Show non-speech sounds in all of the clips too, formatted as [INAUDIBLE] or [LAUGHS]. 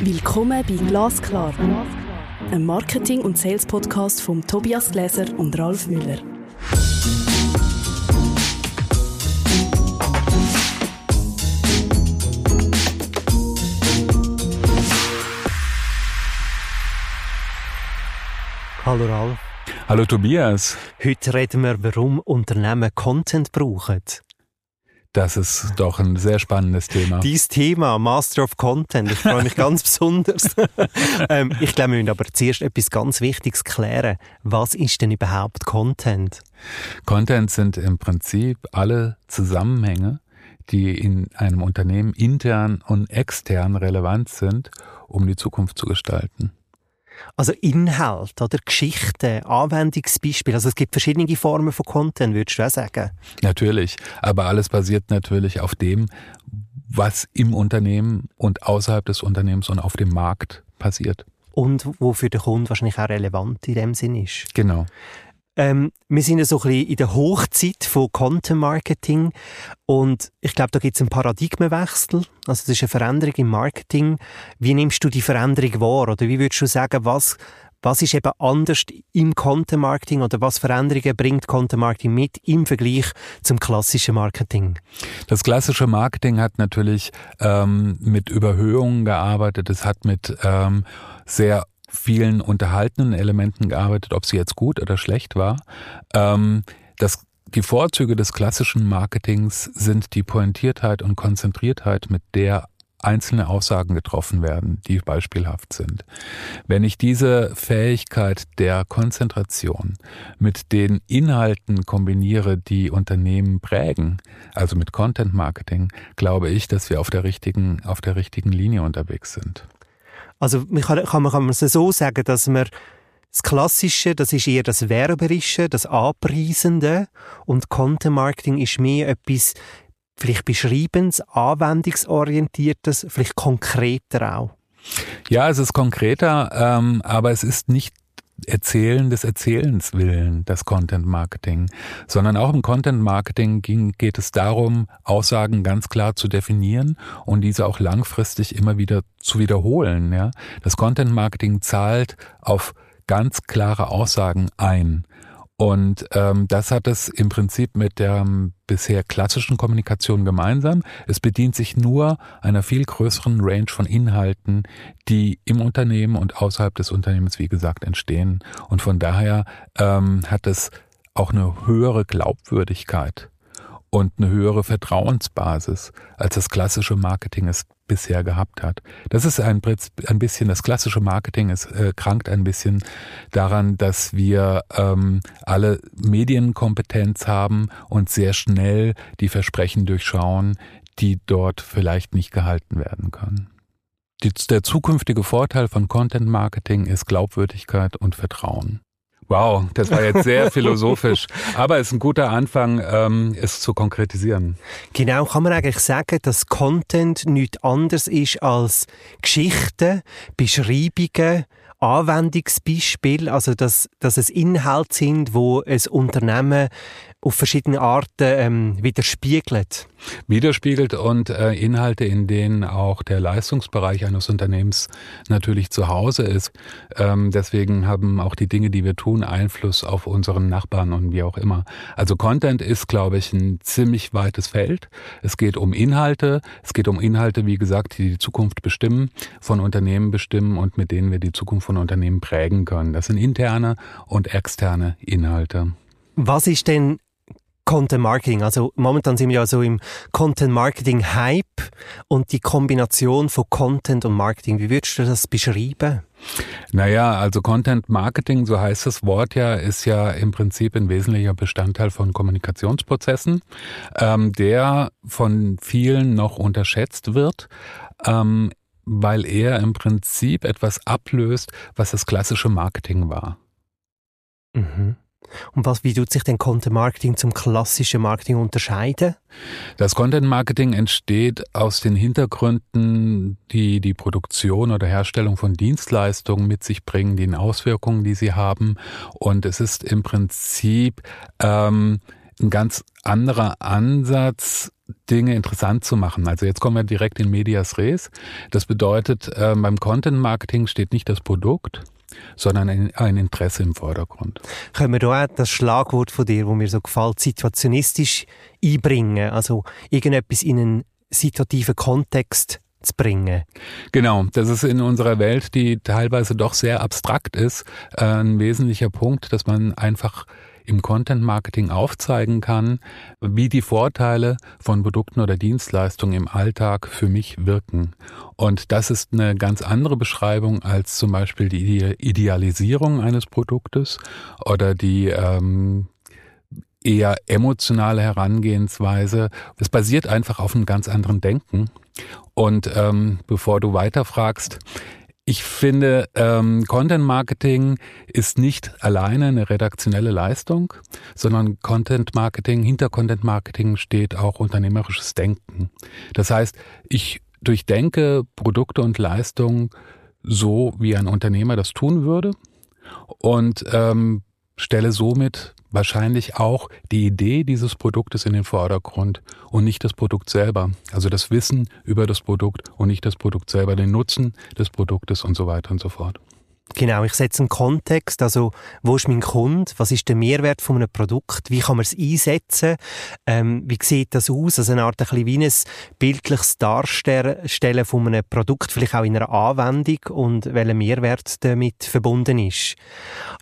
Willkommen bei Glasklar, einem Marketing- und Sales-Podcast von Tobias Gläser und Ralf Müller. Hallo Ralf. Hallo Tobias. Heute reden wir, warum Unternehmen Content brauchen. Das ist doch ein sehr spannendes Thema. Dieses Thema, Master of Content, ich freue mich ganz [LAUGHS] besonders. ähm, ich glaube, wir müssen aber zuerst etwas ganz Wichtiges klären. Was ist denn überhaupt Content? Content sind im Prinzip alle Zusammenhänge, die in einem Unternehmen intern und extern relevant sind, um die Zukunft zu gestalten. Also Inhalt oder Geschichten, Anwendungsbeispiele. Also es gibt verschiedene Formen von Content, würdest du auch sagen? Natürlich. Aber alles basiert natürlich auf dem, was im Unternehmen und außerhalb des Unternehmens und auf dem Markt passiert. Und wo für den Kunden wahrscheinlich auch relevant in dem Sinn ist. Genau. Ähm, wir sind ja so ein bisschen in der Hochzeit von Content Marketing und ich glaube, da gibt es einen Paradigmenwechsel. Also das ist eine Veränderung im Marketing. Wie nimmst du die Veränderung wahr? Oder wie würdest du sagen, was, was ist eben anders im Content Marketing oder was Veränderungen bringt Content Marketing mit im Vergleich zum klassischen Marketing? Das klassische Marketing hat natürlich ähm, mit Überhöhungen gearbeitet. Es hat mit ähm, sehr vielen unterhaltenen Elementen gearbeitet, ob sie jetzt gut oder schlecht war. Ähm, das die Vorzüge des klassischen Marketings sind die Pointiertheit und Konzentriertheit, mit der einzelne Aussagen getroffen werden, die beispielhaft sind. Wenn ich diese Fähigkeit der Konzentration mit den Inhalten kombiniere, die Unternehmen prägen, also mit Content Marketing, glaube ich, dass wir auf der richtigen, auf der richtigen Linie unterwegs sind. Also man kann, kann, man, es so sagen, dass man das Klassische, das ist eher das Werberische, das Anpreisende und Content Marketing ist mehr etwas vielleicht Beschreibens, Anwendungsorientiertes, vielleicht konkreter auch. Ja, es ist konkreter, ähm, aber es ist nicht Erzählen des Erzählens willen, das Content Marketing, sondern auch im Content Marketing ging, geht es darum, Aussagen ganz klar zu definieren und diese auch langfristig immer wieder zu wiederholen. Ja? Das Content Marketing zahlt auf ganz klare Aussagen ein. Und ähm, das hat es im Prinzip mit der ähm, bisher klassischen Kommunikation gemeinsam. Es bedient sich nur einer viel größeren Range von Inhalten, die im Unternehmen und außerhalb des Unternehmens, wie gesagt, entstehen. Und von daher ähm, hat es auch eine höhere Glaubwürdigkeit und eine höhere Vertrauensbasis, als das klassische Marketing es bisher gehabt hat. Das ist ein, ein bisschen, das klassische Marketing es äh, krankt ein bisschen daran, dass wir ähm, alle Medienkompetenz haben und sehr schnell die Versprechen durchschauen, die dort vielleicht nicht gehalten werden können. Die, der zukünftige Vorteil von Content Marketing ist Glaubwürdigkeit und Vertrauen. Wow, das war jetzt sehr [LAUGHS] philosophisch. Aber es ist ein guter Anfang, ähm, es zu konkretisieren. Genau, kann man eigentlich sagen, dass Content nichts anderes ist als Geschichten, Beschreibungen, Anwendungsbeispiele, also dass, dass es Inhalte sind, wo ein Unternehmen auf verschiedene Arten ähm, widerspiegelt. Widerspiegelt und äh, Inhalte, in denen auch der Leistungsbereich eines Unternehmens natürlich zu Hause ist. Ähm, deswegen haben auch die Dinge, die wir tun, Einfluss auf unseren Nachbarn und wie auch immer. Also Content ist, glaube ich, ein ziemlich weites Feld. Es geht um Inhalte. Es geht um Inhalte, wie gesagt, die die Zukunft bestimmen, von Unternehmen bestimmen und mit denen wir die Zukunft von Unternehmen prägen können. Das sind interne und externe Inhalte. Was ist denn Content Marketing. Also momentan sind wir ja so im Content Marketing Hype und die Kombination von Content und Marketing. Wie würdest du das beschreiben? Naja, also Content Marketing, so heißt das Wort ja, ist ja im Prinzip ein wesentlicher Bestandteil von Kommunikationsprozessen, ähm, der von vielen noch unterschätzt wird. Ähm, weil er im Prinzip etwas ablöst, was das klassische Marketing war. Mhm. Und was, wie tut sich denn Content Marketing zum klassischen Marketing unterscheiden? Das Content Marketing entsteht aus den Hintergründen, die die Produktion oder Herstellung von Dienstleistungen mit sich bringen, den Auswirkungen, die sie haben. Und es ist im Prinzip ähm, ein ganz anderer Ansatz, Dinge interessant zu machen. Also jetzt kommen wir direkt in Medias Res. Das bedeutet, äh, beim Content Marketing steht nicht das Produkt, sondern ein, ein, Interesse im Vordergrund. Können wir da auch das Schlagwort von dir, wo mir so gefällt, situationistisch einbringen? Also irgendetwas in einen situativen Kontext zu bringen. Genau, das ist in unserer Welt, die teilweise doch sehr abstrakt ist, äh, ein wesentlicher Punkt, dass man einfach im Content Marketing aufzeigen kann, wie die Vorteile von Produkten oder Dienstleistungen im Alltag für mich wirken. Und das ist eine ganz andere Beschreibung als zum Beispiel die Idealisierung eines Produktes oder die ähm, eher emotionale Herangehensweise. Es basiert einfach auf einem ganz anderen Denken. Und ähm, bevor du weiterfragst, ich finde, ähm, Content Marketing ist nicht alleine eine redaktionelle Leistung, sondern Content Marketing, hinter Content Marketing steht auch unternehmerisches Denken. Das heißt, ich durchdenke Produkte und Leistungen so, wie ein Unternehmer das tun würde und ähm, stelle somit wahrscheinlich auch die Idee dieses Produktes in den Vordergrund und nicht das Produkt selber. Also das Wissen über das Produkt und nicht das Produkt selber, den Nutzen des Produktes und so weiter und so fort. Genau, ich setze einen Kontext, also wo ist mein Kunde, was ist der Mehrwert von einem Produkt, wie kann man es einsetzen, ähm, wie sieht das aus, also eine Art ein bisschen wie ein bildliches Darstellen von einem Produkt, vielleicht auch in einer Anwendung und welcher Mehrwert damit verbunden ist.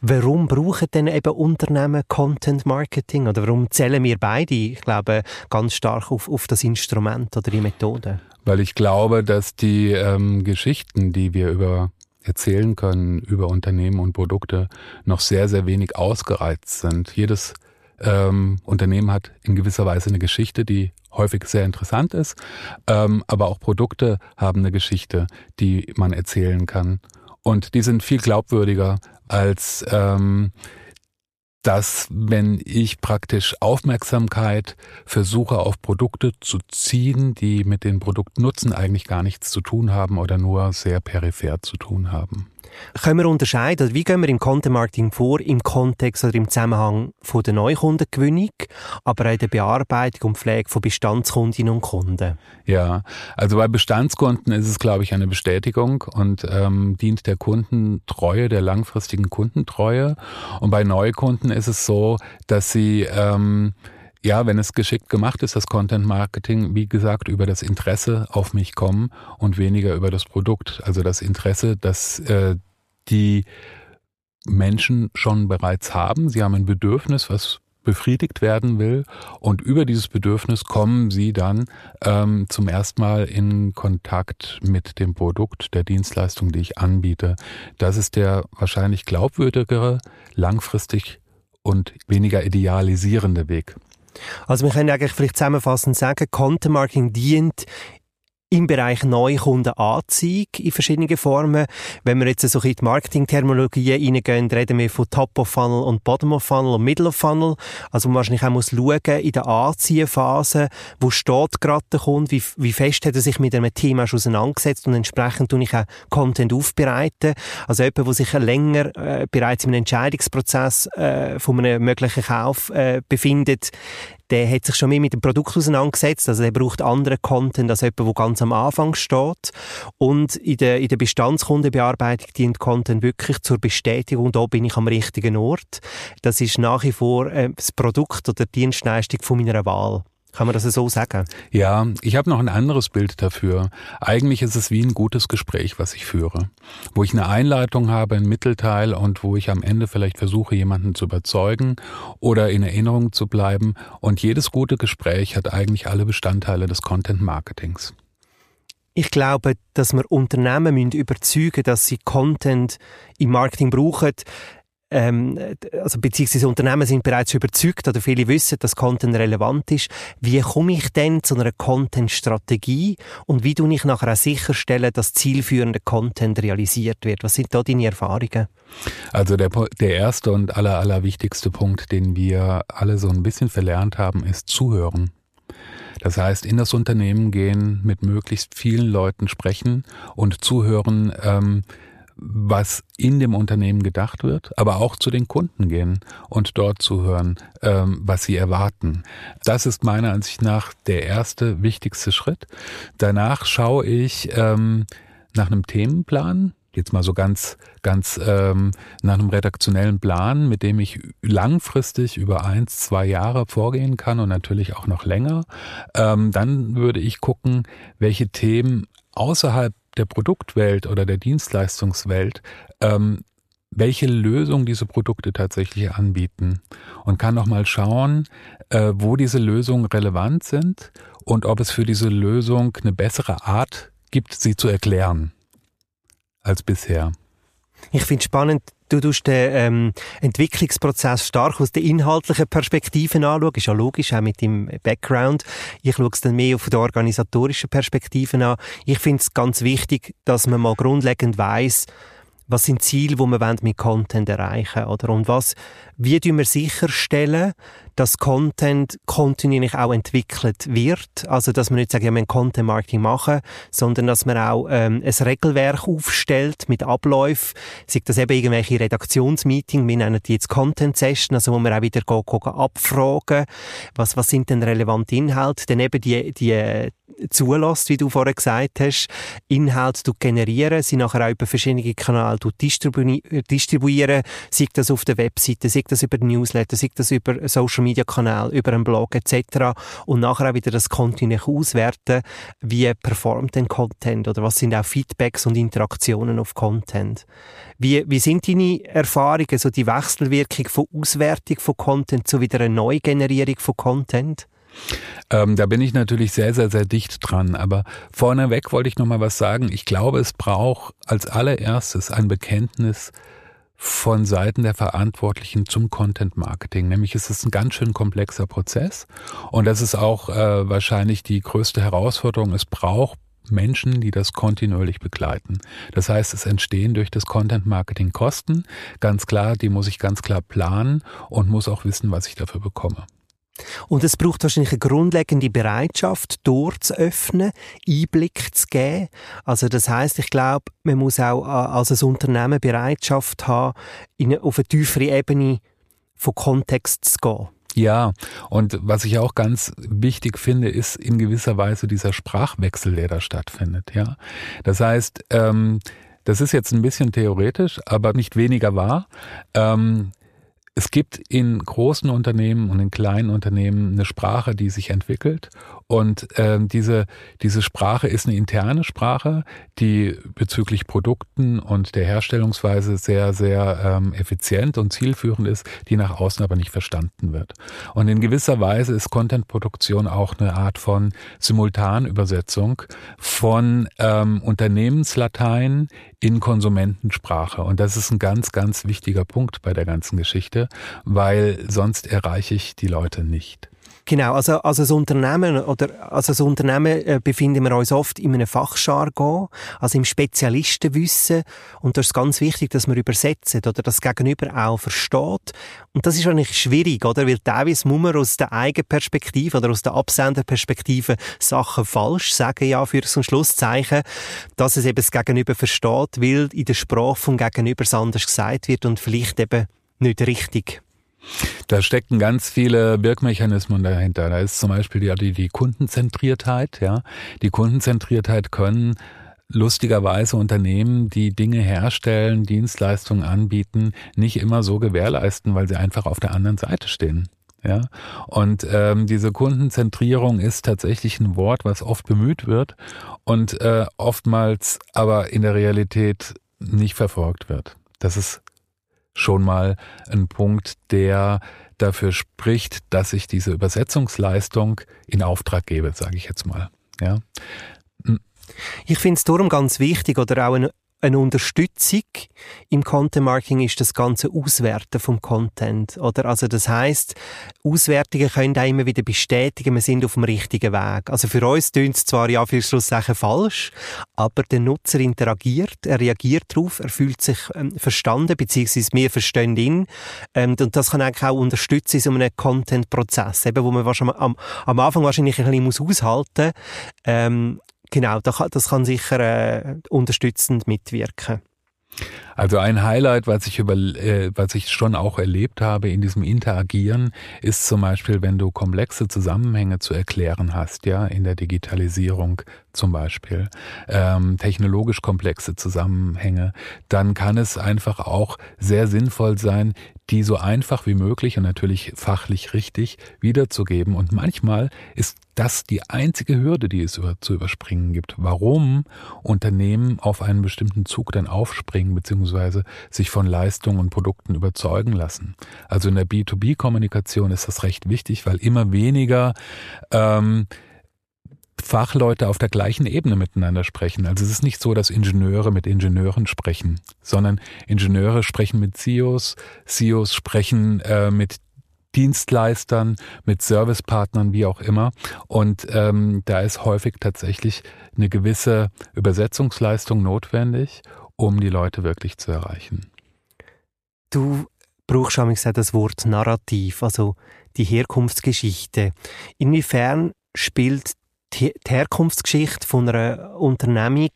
Warum brauchen denn eben Unternehmen Content Marketing? Oder warum zählen wir beide, ich glaube, ganz stark auf, auf das Instrument oder die Methode? Weil ich glaube, dass die ähm, Geschichten, die wir über erzählen können über Unternehmen und Produkte, noch sehr, sehr wenig ausgereizt sind. Jedes ähm, Unternehmen hat in gewisser Weise eine Geschichte, die häufig sehr interessant ist, ähm, aber auch Produkte haben eine Geschichte, die man erzählen kann. Und die sind viel glaubwürdiger als ähm, dass wenn ich praktisch Aufmerksamkeit versuche auf Produkte zu ziehen, die mit den Produktnutzen eigentlich gar nichts zu tun haben oder nur sehr peripher zu tun haben. Können wir unterscheiden, wie gehen wir im Content Marketing vor, im Kontext oder im Zusammenhang von der Neukundengewinnung, aber auch der Bearbeitung und Pflege von Bestandskundinnen und Kunden? Ja, also bei Bestandskunden ist es, glaube ich, eine Bestätigung und ähm, dient der Kundentreue, der langfristigen Kundentreue. Und bei Neukunden ist es so, dass sie ähm, ja, wenn es geschickt gemacht ist, das Content Marketing, wie gesagt, über das Interesse auf mich kommen und weniger über das Produkt. Also das Interesse, dass äh, die Menschen schon bereits haben. Sie haben ein Bedürfnis, was befriedigt werden will und über dieses Bedürfnis kommen sie dann ähm, zum ersten Mal in Kontakt mit dem Produkt, der Dienstleistung, die ich anbiete. Das ist der wahrscheinlich glaubwürdigere, langfristig und weniger idealisierende Weg. Also wir können eigentlich vielleicht zusammenfassend sagen, Content Marketing dient im Bereich Neukundenanziehung in verschiedenen Formen. Wenn wir jetzt so in die Marketing-Terminologie reingehen, reden wir von Top of Funnel und Bottom of Funnel und Middle of Funnel. Also man wahrscheinlich auch muss schauen, in der Anziehphase, wo steht gerade der Kunde, wie, wie fest hat er sich mit einem Thema schon auseinandergesetzt und entsprechend tue ich auch Content aufbereiten. Also jemand, der sich länger äh, bereits im Entscheidungsprozess äh, von einem möglichen Kauf äh, befindet, der hat sich schon mehr mit dem Produkt auseinandergesetzt, also der braucht anderen Content als jemand, der ganz am Anfang steht. Und in der, in der Bestandskundenbearbeitung dient Content wirklich zur Bestätigung, da bin ich am richtigen Ort. Das ist nach wie vor äh, das Produkt oder die Dienstleistung von meiner Wahl. Kann man das so sagen? Ja, ich habe noch ein anderes Bild dafür. Eigentlich ist es wie ein gutes Gespräch, was ich führe, wo ich eine Einleitung habe, ein Mittelteil und wo ich am Ende vielleicht versuche, jemanden zu überzeugen oder in Erinnerung zu bleiben. Und jedes gute Gespräch hat eigentlich alle Bestandteile des Content Marketings. Ich glaube, dass wir Unternehmen überzeugen müssen, dass sie Content im Marketing brauchen ähm, also beziehungsweise Unternehmen sind bereits überzeugt oder viele wissen, dass Content relevant ist. Wie komme ich denn zu einer Content-Strategie und wie tue ich nachher auch sicherstellen, dass zielführender Content realisiert wird? Was sind da deine Erfahrungen? Also der, der erste und aller, aller wichtigste Punkt, den wir alle so ein bisschen verlernt haben, ist zuhören. Das heißt, in das Unternehmen gehen, mit möglichst vielen Leuten sprechen und zuhören, ähm, was in dem Unternehmen gedacht wird, aber auch zu den Kunden gehen und dort zuhören, ähm, was sie erwarten. Das ist meiner Ansicht nach der erste wichtigste Schritt. Danach schaue ich ähm, nach einem Themenplan, jetzt mal so ganz, ganz ähm, nach einem redaktionellen Plan, mit dem ich langfristig über eins, zwei Jahre vorgehen kann und natürlich auch noch länger. Ähm, dann würde ich gucken, welche Themen außerhalb der Produktwelt oder der Dienstleistungswelt ähm, welche Lösung diese Produkte tatsächlich anbieten und kann noch mal schauen, äh, wo diese Lösungen relevant sind und ob es für diese Lösung eine bessere Art gibt, sie zu erklären als bisher. Ich finde spannend, du tust den ähm, Entwicklungsprozess stark aus der inhaltlichen Perspektive anschauen. Ist ja logisch, auch mit dem Background. Ich schaue es dann mehr auf der organisatorischen Perspektive an. Ich finde es ganz wichtig, dass man mal grundlegend weiß, was sind Ziele, die man mit Content erreichen oder und was, wie tun wir sicherstellen, dass Content kontinuierlich auch entwickelt wird. Also, dass man nicht sagt, ja, wir müssen Content Marketing machen, sondern dass man auch ähm, ein Regelwerk aufstellt mit Abläufen. Sagt das eben irgendwelche Redaktionsmeetings, wir nennen die jetzt Content Session, also wo wir auch wieder gehen, abfragen, was, was sind denn relevante Inhalte, dann eben die, die zulässt, wie du vorher gesagt hast, Inhalte zu generieren, sie nachher auch über verschiedene Kanäle distribuieren, sei das auf der Webseite, sei das über Newsletter, sei das über Social Social Media Kanal, über einen Blog etc. Und nachher auch wieder das kontinuierlich auswerten, wie performt denn Content oder was sind auch Feedbacks und Interaktionen auf Content. Wie, wie sind deine Erfahrungen, so die Wechselwirkung von Auswertung von Content zu wieder einer Neugenerierung von Content? Ähm, da bin ich natürlich sehr, sehr, sehr dicht dran. Aber vorneweg wollte ich noch mal was sagen. Ich glaube, es braucht als allererstes ein Bekenntnis von Seiten der Verantwortlichen zum Content Marketing. Nämlich ist es ein ganz schön komplexer Prozess und das ist auch äh, wahrscheinlich die größte Herausforderung. Es braucht Menschen, die das kontinuierlich begleiten. Das heißt, es entstehen durch das Content Marketing Kosten. Ganz klar, die muss ich ganz klar planen und muss auch wissen, was ich dafür bekomme. Und es braucht wahrscheinlich eine grundlegende Bereitschaft, Tür zu öffnen, Einblick zu geben. Also das heißt, ich glaube, man muss auch äh, als ein Unternehmen Bereitschaft haben, in, auf eine tiefere Ebene von Kontext zu gehen. Ja, und was ich auch ganz wichtig finde, ist in gewisser Weise dieser Sprachwechsel, der da stattfindet. Ja, das heißt, ähm, das ist jetzt ein bisschen theoretisch, aber nicht weniger wahr. Ähm, es gibt in großen Unternehmen und in kleinen Unternehmen eine Sprache, die sich entwickelt. Und ähm, diese, diese Sprache ist eine interne Sprache, die bezüglich Produkten und der Herstellungsweise sehr, sehr ähm, effizient und zielführend ist, die nach außen aber nicht verstanden wird. Und in gewisser Weise ist Contentproduktion auch eine Art von Simultanübersetzung von ähm, Unternehmenslatein in Konsumentensprache. Und das ist ein ganz, ganz wichtiger Punkt bei der ganzen Geschichte, weil sonst erreiche ich die Leute nicht. Genau, also, als Unternehmen oder als ein Unternehmen äh, befinden wir uns oft in einem Fachjargon, also im Spezialistenwissen und das ist ganz wichtig, dass wir übersetzen oder das Gegenüber auch versteht und das ist eigentlich schwierig, oder? Weil teilweise muss man aus der eigenen Perspektive oder aus der Absenderperspektive Sachen falsch sagen, ja, für so ein Schlusszeichen, dass es eben das Gegenüber versteht, weil in der Sprache vom Gegenüber anders gesagt wird und vielleicht eben nicht richtig. Da stecken ganz viele Wirkmechanismen dahinter. Da ist zum Beispiel die, die Kundenzentriertheit. Ja, die Kundenzentriertheit können lustigerweise Unternehmen, die Dinge herstellen, Dienstleistungen anbieten, nicht immer so gewährleisten, weil sie einfach auf der anderen Seite stehen. Ja, und ähm, diese Kundenzentrierung ist tatsächlich ein Wort, was oft bemüht wird und äh, oftmals aber in der Realität nicht verfolgt wird. Das ist schon mal ein Punkt, der dafür spricht, dass ich diese Übersetzungsleistung in Auftrag gebe, sage ich jetzt mal. Ja. Ich finde es darum ganz wichtig oder auch ein eine Unterstützung im Content Marketing ist das ganze Auswerten vom Content, oder? Also das heißt, Auswertungen können auch immer wieder bestätigen, wir sind auf dem richtigen Weg. Also für uns tönt es zwar ja für Schlusssachen falsch, aber der Nutzer interagiert, er reagiert darauf, er fühlt sich ähm, verstanden, beziehungsweise wir verstehen ihn. Ähm, und das kann eigentlich auch unterstützen in so einem Content-Prozess, eben, wo man wahrscheinlich am, am Anfang wahrscheinlich ein bisschen muss aushalten ähm, Genau, das kann sicher äh, unterstützend mitwirken. Also ein Highlight, was ich über, äh, was ich schon auch erlebt habe in diesem Interagieren, ist zum Beispiel, wenn du komplexe Zusammenhänge zu erklären hast, ja, in der Digitalisierung zum Beispiel, ähm, technologisch komplexe Zusammenhänge, dann kann es einfach auch sehr sinnvoll sein, die so einfach wie möglich und natürlich fachlich richtig wiederzugeben. Und manchmal ist das die einzige Hürde, die es über, zu überspringen gibt. Warum Unternehmen auf einen bestimmten Zug dann aufspringen, beziehungsweise sich von Leistungen und Produkten überzeugen lassen. Also in der B2B-Kommunikation ist das recht wichtig, weil immer weniger ähm, Fachleute auf der gleichen Ebene miteinander sprechen. Also es ist nicht so, dass Ingenieure mit Ingenieuren sprechen, sondern Ingenieure sprechen mit CEOs, CEOs sprechen äh, mit Dienstleistern, mit Servicepartnern, wie auch immer. Und ähm, da ist häufig tatsächlich eine gewisse Übersetzungsleistung notwendig, um die Leute wirklich zu erreichen. Du brauchst schon das Wort Narrativ, also die Herkunftsgeschichte. Inwiefern spielt die Herkunftsgeschichte von einer Unternehmung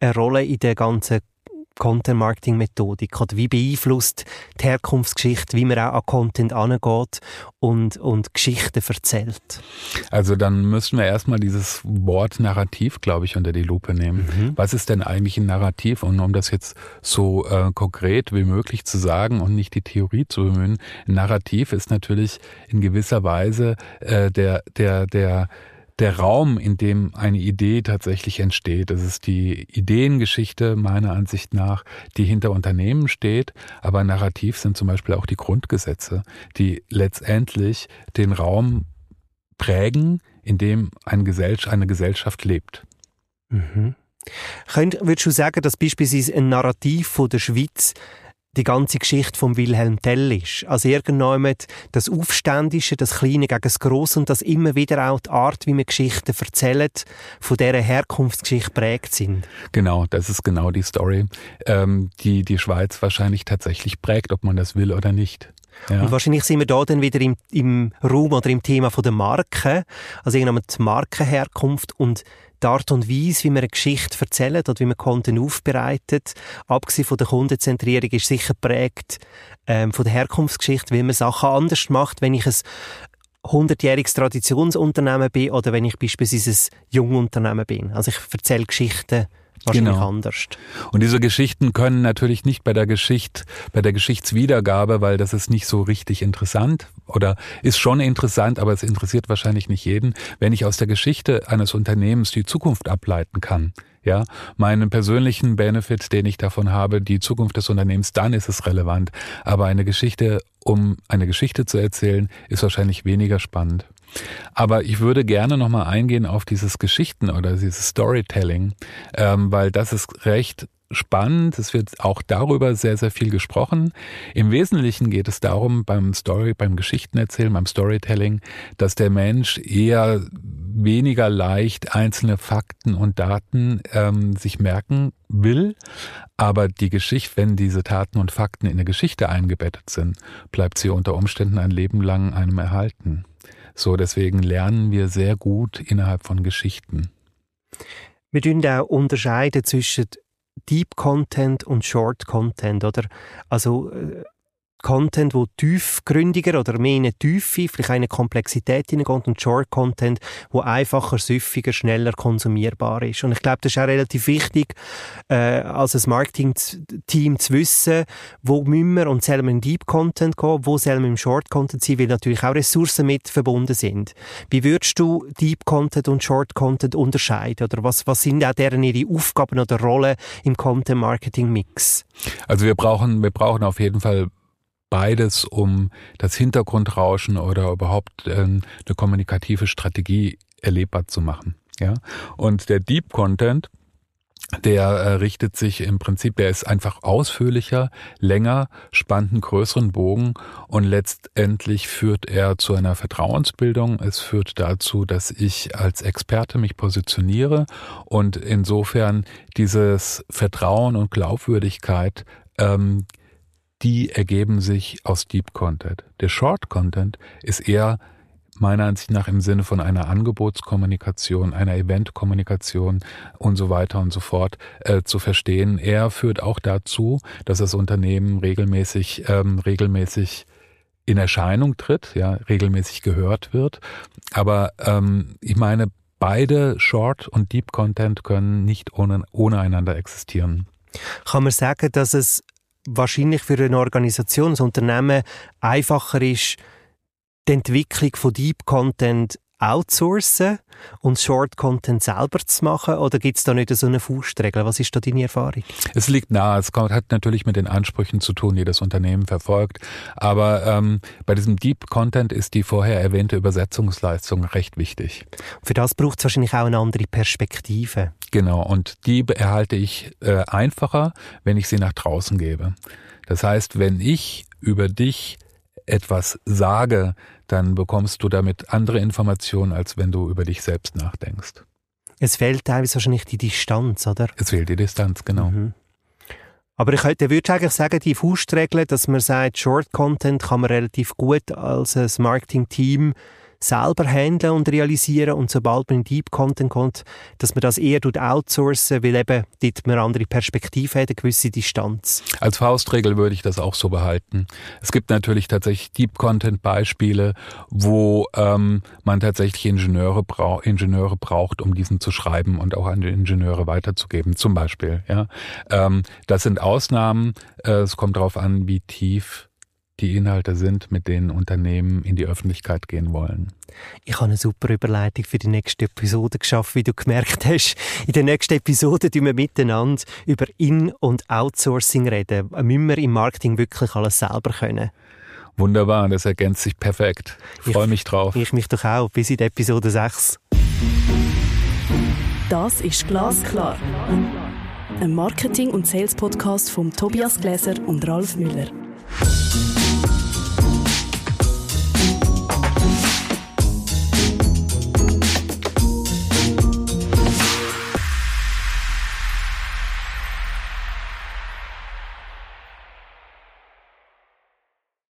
eine Rolle in der ganzen Content-Marketing-Methodik? Oder wie beeinflusst die Herkunftsgeschichte, wie man auch an Content angeht und, und Geschichten erzählt? Also dann müssen wir erstmal dieses Wort Narrativ, glaube ich, unter die Lupe nehmen. Mhm. Was ist denn eigentlich ein Narrativ? Und um das jetzt so äh, konkret wie möglich zu sagen und nicht die Theorie zu bemühen, Narrativ ist natürlich in gewisser Weise äh, der, der, der, der Raum, in dem eine Idee tatsächlich entsteht. Das ist die Ideengeschichte meiner Ansicht nach, die hinter Unternehmen steht. Aber narrativ sind zum Beispiel auch die Grundgesetze, die letztendlich den Raum prägen, in dem eine Gesellschaft, eine Gesellschaft lebt. Mhm. würdest du sagen, dass beispielsweise ein Narrativ von der Schweiz die ganze Geschichte von Wilhelm Tell ist. Also irgendwann das Aufständische, das Kleine gegen das Grosse und das immer wieder auch die Art, wie man Geschichten erzählt, von dieser Herkunftsgeschichte prägt sind. Genau, das ist genau die Story, ähm, die die Schweiz wahrscheinlich tatsächlich prägt, ob man das will oder nicht. Ja. Und wahrscheinlich sind wir da dann wieder im, im Raum oder im Thema von der Marke, also irgendwann die Markenherkunft und die Art und Weise, wie man eine Geschichte erzählt oder wie man Content aufbereitet, abgesehen von der Kundenzentrierung, ist sicher prägt ähm, von der Herkunftsgeschichte, wie man Sachen anders macht, wenn ich ein 100-jähriges Traditionsunternehmen bin oder wenn ich beispielsweise ein Jungunternehmen bin. Also ich erzähle Geschichten wahrscheinlich genau. anders. Und diese Geschichten können natürlich nicht bei der Geschichte, bei der Geschichtswiedergabe, weil das ist nicht so richtig interessant oder ist schon interessant, aber es interessiert wahrscheinlich nicht jeden, wenn ich aus der Geschichte eines Unternehmens die Zukunft ableiten kann. Ja, meinen persönlichen Benefit, den ich davon habe, die Zukunft des Unternehmens, dann ist es relevant. Aber eine Geschichte, um eine Geschichte zu erzählen, ist wahrscheinlich weniger spannend. Aber ich würde gerne nochmal eingehen auf dieses Geschichten oder dieses Storytelling, ähm, weil das ist recht spannend. Es wird auch darüber sehr, sehr viel gesprochen. Im Wesentlichen geht es darum, beim Story, beim Geschichtenerzählen, beim Storytelling, dass der Mensch eher weniger leicht einzelne Fakten und Daten ähm, sich merken will, aber die Geschichte, wenn diese Taten und Fakten in eine Geschichte eingebettet sind, bleibt sie unter Umständen ein Leben lang einem erhalten. So, deswegen lernen wir sehr gut innerhalb von Geschichten. Wir tun auch unterscheiden zwischen Deep Content und Short Content, oder? Also äh, Content, wo tiefgründiger oder mehr in eine Tiefe, vielleicht eine Komplexität hineingeht und Short Content, wo einfacher, süffiger, schneller konsumierbar ist. Und ich glaube, das ist auch relativ wichtig, äh, als ein Marketing-Team zu wissen, wo müssen wir und soll man in Deep Content gehen, wo soll man im Short Content sein, weil natürlich auch Ressourcen mit verbunden sind. Wie würdest du Deep Content und Short Content unterscheiden? Oder was, was sind auch deren ihre Aufgaben oder Rollen im Content Marketing Mix? Also wir brauchen, wir brauchen auf jeden Fall beides, um das Hintergrundrauschen oder überhaupt äh, eine kommunikative Strategie erlebbar zu machen. Ja, und der Deep Content, der äh, richtet sich im Prinzip, der ist einfach ausführlicher, länger, spannt einen größeren Bogen und letztendlich führt er zu einer Vertrauensbildung. Es führt dazu, dass ich als Experte mich positioniere und insofern dieses Vertrauen und Glaubwürdigkeit ähm, die ergeben sich aus Deep Content. Der Short Content ist eher meiner Ansicht nach im Sinne von einer Angebotskommunikation, einer Eventkommunikation und so weiter und so fort äh, zu verstehen. Er führt auch dazu, dass das Unternehmen regelmäßig, ähm, regelmäßig in Erscheinung tritt, ja, regelmäßig gehört wird. Aber ähm, ich meine, beide Short und Deep Content können nicht ohne, ohne einander existieren. Kann man sagen, dass es wahrscheinlich für eine Organisation, ein Unternehmen einfacher ist, die Entwicklung von Deep Content outsourcen und Short Content selber zu machen? Oder gibt es da nicht so eine Faustregel? Was ist da deine Erfahrung? Es liegt nahe. Es hat natürlich mit den Ansprüchen zu tun, die das Unternehmen verfolgt. Aber ähm, bei diesem Deep Content ist die vorher erwähnte Übersetzungsleistung recht wichtig. Für das braucht es wahrscheinlich auch eine andere Perspektive. Genau. Und die erhalte ich äh, einfacher, wenn ich sie nach draußen gebe. Das heißt, wenn ich über dich etwas sage, dann bekommst du damit andere Informationen, als wenn du über dich selbst nachdenkst. Es fehlt teilweise wahrscheinlich die Distanz, oder? Es fehlt die Distanz, genau. Mhm. Aber ich könnte, würde eigentlich sagen, die Faustregel, dass man sagt, Short Content kann man relativ gut als ein Marketing-Team selber handeln und realisieren und sobald man in Deep Content kommt, dass man das eher outsourcen, weil eben dort man andere Perspektive hat, eine gewisse Distanz. Als Faustregel würde ich das auch so behalten. Es gibt natürlich tatsächlich Deep Content Beispiele, wo ähm, man tatsächlich Ingenieure, brau Ingenieure braucht, um diesen zu schreiben und auch an die Ingenieure weiterzugeben, zum Beispiel. Ja, ähm, das sind Ausnahmen. Äh, es kommt darauf an, wie tief die Inhalte sind, mit denen Unternehmen in die Öffentlichkeit gehen wollen. Ich habe eine super Überleitung für die nächste Episode geschafft, wie du gemerkt hast. In der nächsten Episode reden wir miteinander über In- und Outsourcing reden. Müssen wir im Marketing wirklich alles selber können? Wunderbar, das ergänzt sich perfekt. Ich freue mich drauf. Ich mich doch auch. Bis in Episode 6. Das ist Glasklar. Ein Marketing- und Sales-Podcast von Tobias Gläser und Ralf Müller.